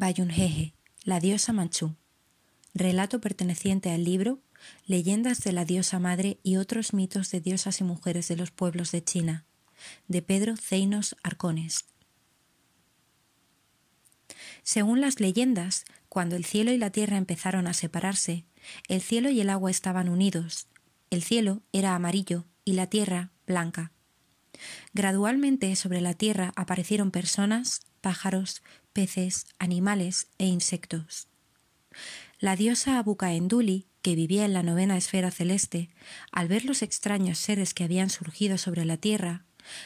Bayunjeje, la diosa Manchú. Relato perteneciente al libro Leyendas de la diosa madre y otros mitos de diosas y mujeres de los pueblos de China, de Pedro Zeinos Arcones. Según las leyendas, cuando el cielo y la tierra empezaron a separarse, el cielo y el agua estaban unidos. El cielo era amarillo y la tierra blanca. Gradualmente sobre la tierra aparecieron personas, pájaros, peces, animales e insectos. La diosa Abukaenduli, que vivía en la novena esfera celeste, al ver los extraños seres que habían surgido sobre la tierra,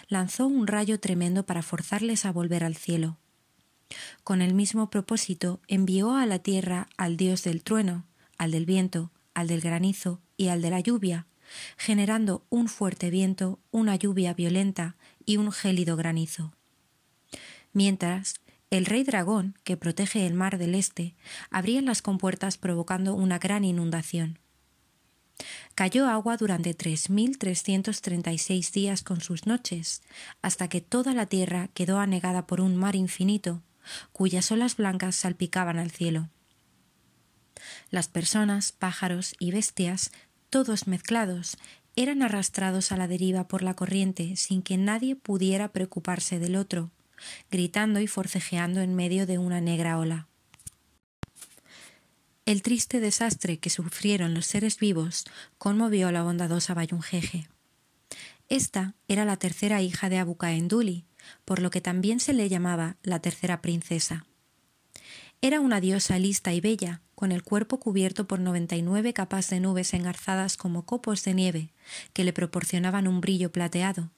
lanzó un rayo tremendo para forzarles a volver al cielo. Con el mismo propósito envió a la tierra al dios del trueno, al del viento, al del granizo y al de la lluvia, generando un fuerte viento, una lluvia violenta y un gélido granizo. Mientras, el rey dragón, que protege el mar del este, abría las compuertas provocando una gran inundación. Cayó agua durante tres mil trescientos treinta y seis días con sus noches, hasta que toda la tierra quedó anegada por un mar infinito, cuyas olas blancas salpicaban al cielo. Las personas, pájaros y bestias, todos mezclados, eran arrastrados a la deriva por la corriente sin que nadie pudiera preocuparse del otro, gritando y forcejeando en medio de una negra ola. El triste desastre que sufrieron los seres vivos conmovió a la bondadosa Bayunjeje. Esta era la tercera hija de Abukaenduli, por lo que también se le llamaba la tercera princesa. Era una diosa lista y bella, con el cuerpo cubierto por noventa y nueve capas de nubes engarzadas como copos de nieve, que le proporcionaban un brillo plateado.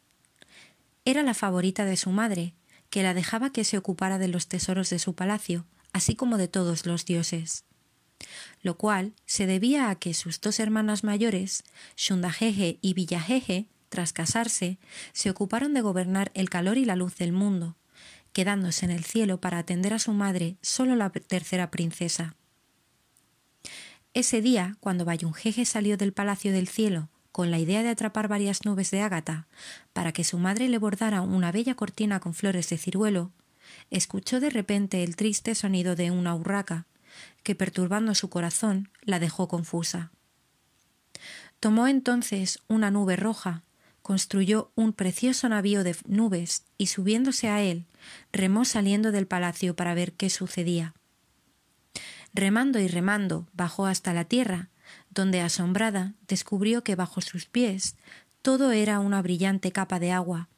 Era la favorita de su madre, que la dejaba que se ocupara de los tesoros de su palacio, así como de todos los dioses. Lo cual se debía a que sus dos hermanas mayores, Shundajeje y Villajeje, tras casarse, se ocuparon de gobernar el calor y la luz del mundo, quedándose en el cielo para atender a su madre solo la tercera princesa. Ese día, cuando Bayunjeje salió del palacio del cielo con la idea de atrapar varias nubes de ágata para que su madre le bordara una bella cortina con flores de ciruelo, escuchó de repente el triste sonido de una urraca, que perturbando su corazón la dejó confusa. Tomó entonces una nube roja construyó un precioso navío de nubes y subiéndose a él, remó saliendo del palacio para ver qué sucedía. Remando y remando, bajó hasta la tierra, donde asombrada descubrió que bajo sus pies todo era una brillante capa de agua,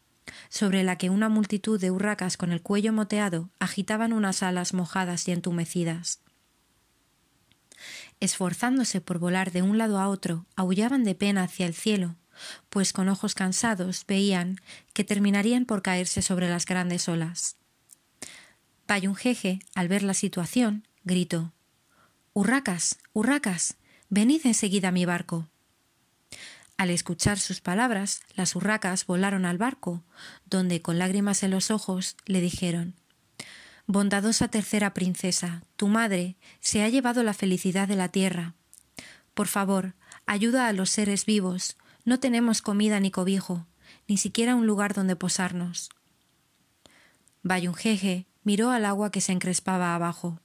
sobre la que una multitud de urracas con el cuello moteado agitaban unas alas mojadas y entumecidas. Esforzándose por volar de un lado a otro, aullaban de pena hacia el cielo, pues con ojos cansados veían que terminarían por caerse sobre las grandes olas. Payunjeje, al ver la situación, gritó Hurracas, hurracas, venid enseguida a mi barco. Al escuchar sus palabras, las hurracas volaron al barco, donde, con lágrimas en los ojos, le dijeron Bondadosa tercera princesa, tu madre se ha llevado la felicidad de la tierra. Por favor, ayuda a los seres vivos, no tenemos comida ni cobijo, ni siquiera un lugar donde posarnos. Bayunjeje miró al agua que se encrespaba abajo.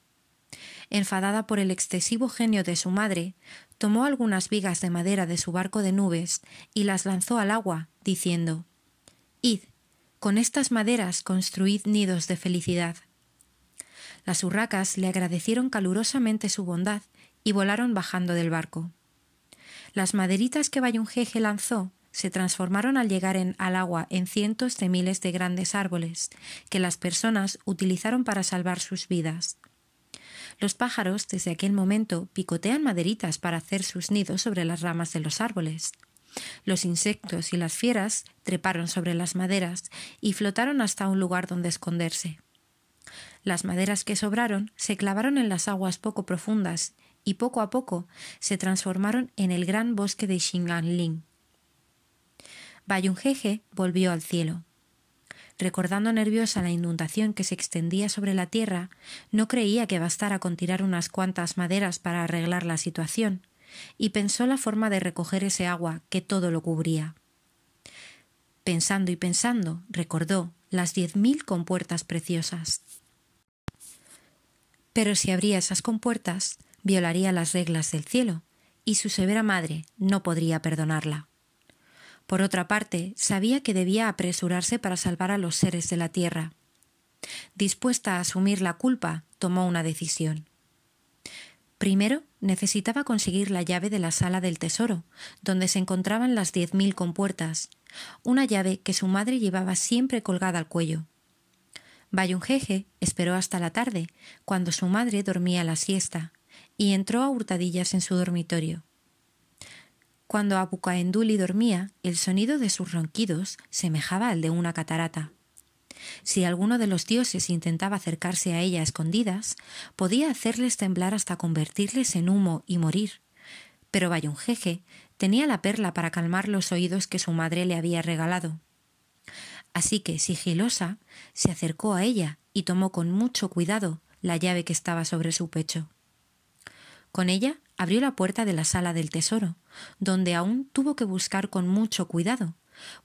Enfadada por el excesivo genio de su madre, tomó algunas vigas de madera de su barco de nubes y las lanzó al agua, diciendo Id, con estas maderas construid nidos de felicidad. Las urracas le agradecieron calurosamente su bondad y volaron bajando del barco. Las maderitas que Bayunjeje lanzó se transformaron al llegar en, al agua en cientos de miles de grandes árboles, que las personas utilizaron para salvar sus vidas. Los pájaros desde aquel momento picotean maderitas para hacer sus nidos sobre las ramas de los árboles. Los insectos y las fieras treparon sobre las maderas y flotaron hasta un lugar donde esconderse. Las maderas que sobraron se clavaron en las aguas poco profundas y poco a poco se transformaron en el gran bosque de Xinganling. Bayunjeje volvió al cielo. Recordando nerviosa la inundación que se extendía sobre la tierra, no creía que bastara con tirar unas cuantas maderas para arreglar la situación, y pensó la forma de recoger ese agua que todo lo cubría. Pensando y pensando, recordó las diez mil compuertas preciosas. Pero si abría esas compuertas, violaría las reglas del cielo, y su severa madre no podría perdonarla. Por otra parte, sabía que debía apresurarse para salvar a los seres de la tierra. Dispuesta a asumir la culpa, tomó una decisión. Primero, necesitaba conseguir la llave de la sala del tesoro, donde se encontraban las diez mil compuertas, una llave que su madre llevaba siempre colgada al cuello. Bayunjeje esperó hasta la tarde, cuando su madre dormía la siesta, y entró a hurtadillas en su dormitorio. Cuando Abucaenduli dormía, el sonido de sus ronquidos semejaba al de una catarata. Si alguno de los dioses intentaba acercarse a ella a escondidas, podía hacerles temblar hasta convertirles en humo y morir. Pero Bayunjeje tenía la perla para calmar los oídos que su madre le había regalado. Así que, sigilosa, se acercó a ella y tomó con mucho cuidado la llave que estaba sobre su pecho. Con ella abrió la puerta de la sala del tesoro, donde aún tuvo que buscar con mucho cuidado,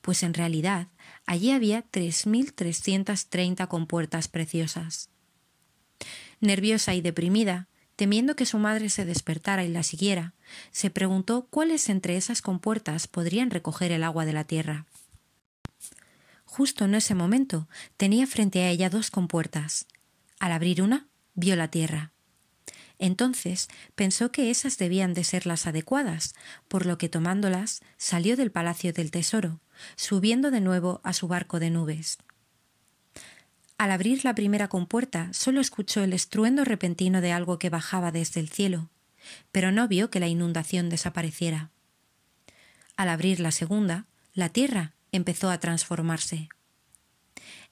pues en realidad allí había tres mil trescientas treinta compuertas preciosas. Nerviosa y deprimida, temiendo que su madre se despertara y la siguiera, se preguntó cuáles entre esas compuertas podrían recoger el agua de la tierra. Justo en ese momento tenía frente a ella dos compuertas. Al abrir una, vio la tierra. Entonces pensó que esas debían de ser las adecuadas, por lo que tomándolas salió del palacio del tesoro, subiendo de nuevo a su barco de nubes. Al abrir la primera compuerta solo escuchó el estruendo repentino de algo que bajaba desde el cielo, pero no vio que la inundación desapareciera. Al abrir la segunda, la tierra empezó a transformarse.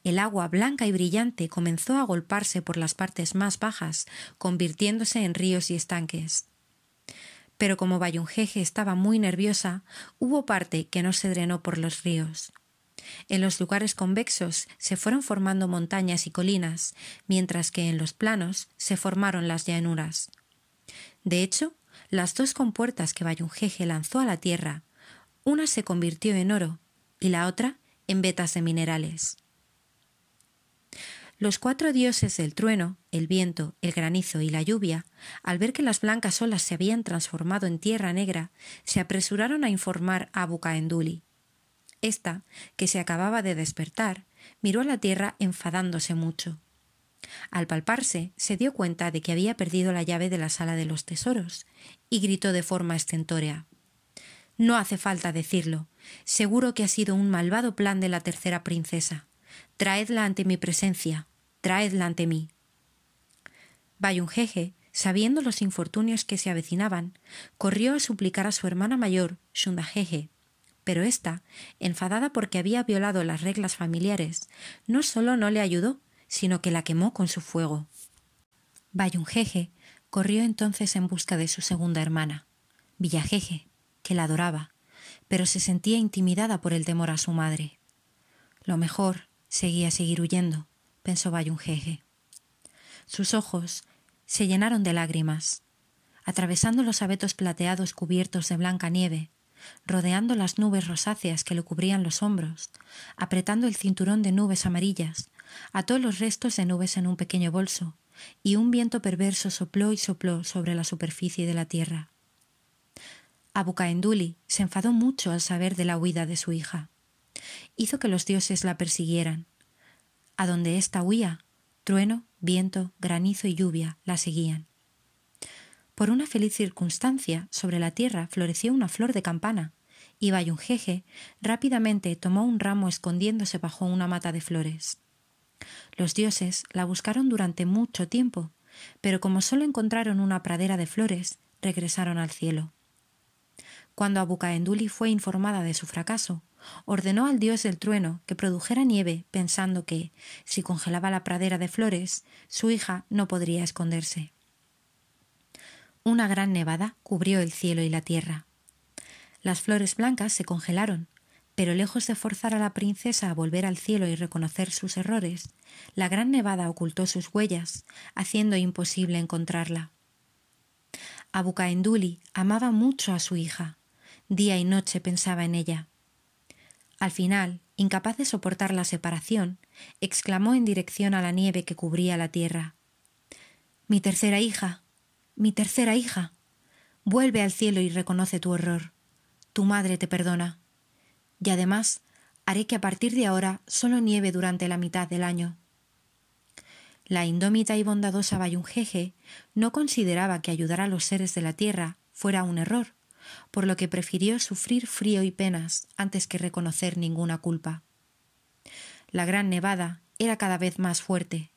El agua blanca y brillante comenzó a agolparse por las partes más bajas, convirtiéndose en ríos y estanques. Pero como Bayunjeje estaba muy nerviosa, hubo parte que no se drenó por los ríos. En los lugares convexos se fueron formando montañas y colinas, mientras que en los planos se formaron las llanuras. De hecho, las dos compuertas que Bayunjeje lanzó a la tierra, una se convirtió en oro y la otra en vetas de minerales. Los cuatro dioses del trueno, el viento, el granizo y la lluvia, al ver que las blancas olas se habían transformado en tierra negra, se apresuraron a informar a Bucaenduli. Esta, que se acababa de despertar, miró a la tierra enfadándose mucho. Al palparse, se dio cuenta de que había perdido la llave de la sala de los tesoros, y gritó de forma estentórea No hace falta decirlo. Seguro que ha sido un malvado plan de la tercera princesa. Traedla ante mi presencia, traedla ante mí. Bayunjeje, sabiendo los infortunios que se avecinaban, corrió a suplicar a su hermana mayor, Shundajeje, pero ésta, enfadada porque había violado las reglas familiares, no solo no le ayudó, sino que la quemó con su fuego. Bayunjeje corrió entonces en busca de su segunda hermana, Villajeje, que la adoraba, pero se sentía intimidada por el temor a su madre. Lo mejor Seguía a seguir huyendo, pensó Bayunjeje. Sus ojos se llenaron de lágrimas. Atravesando los abetos plateados cubiertos de blanca nieve, rodeando las nubes rosáceas que le cubrían los hombros, apretando el cinturón de nubes amarillas, ató los restos de nubes en un pequeño bolso, y un viento perverso sopló y sopló sobre la superficie de la tierra. Abucaenduli se enfadó mucho al saber de la huida de su hija hizo que los dioses la persiguieran. A donde ésta huía, trueno, viento, granizo y lluvia la seguían. Por una feliz circunstancia, sobre la tierra floreció una flor de campana, y Bayunjeje rápidamente tomó un ramo escondiéndose bajo una mata de flores. Los dioses la buscaron durante mucho tiempo, pero como solo encontraron una pradera de flores, regresaron al cielo. Cuando Abucaenduli fue informada de su fracaso, ordenó al dios del trueno que produjera nieve, pensando que, si congelaba la pradera de flores, su hija no podría esconderse. Una gran nevada cubrió el cielo y la tierra. Las flores blancas se congelaron, pero lejos de forzar a la princesa a volver al cielo y reconocer sus errores, la gran nevada ocultó sus huellas, haciendo imposible encontrarla. Abucaenduli amaba mucho a su hija. Día y noche pensaba en ella. Al final, incapaz de soportar la separación, exclamó en dirección a la nieve que cubría la tierra. Mi tercera hija, mi tercera hija, vuelve al cielo y reconoce tu error. Tu madre te perdona. Y además haré que a partir de ahora solo nieve durante la mitad del año. La indómita y bondadosa Bayunjeje no consideraba que ayudar a los seres de la tierra fuera un error, por lo que prefirió sufrir frío y penas antes que reconocer ninguna culpa. La gran nevada era cada vez más fuerte.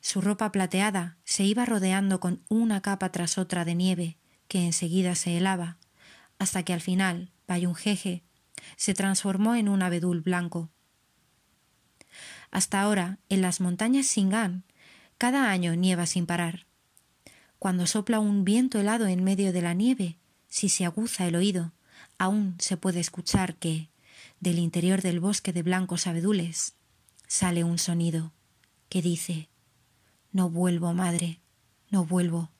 Su ropa plateada se iba rodeando con una capa tras otra de nieve que enseguida se helaba, hasta que al final Bayunjeje se transformó en un abedul blanco. Hasta ahora, en las montañas Singan, cada año nieva sin parar. Cuando sopla un viento helado en medio de la nieve, si se aguza el oído, aún se puede escuchar que, del interior del bosque de blancos abedules, sale un sonido que dice No vuelvo, madre, no vuelvo.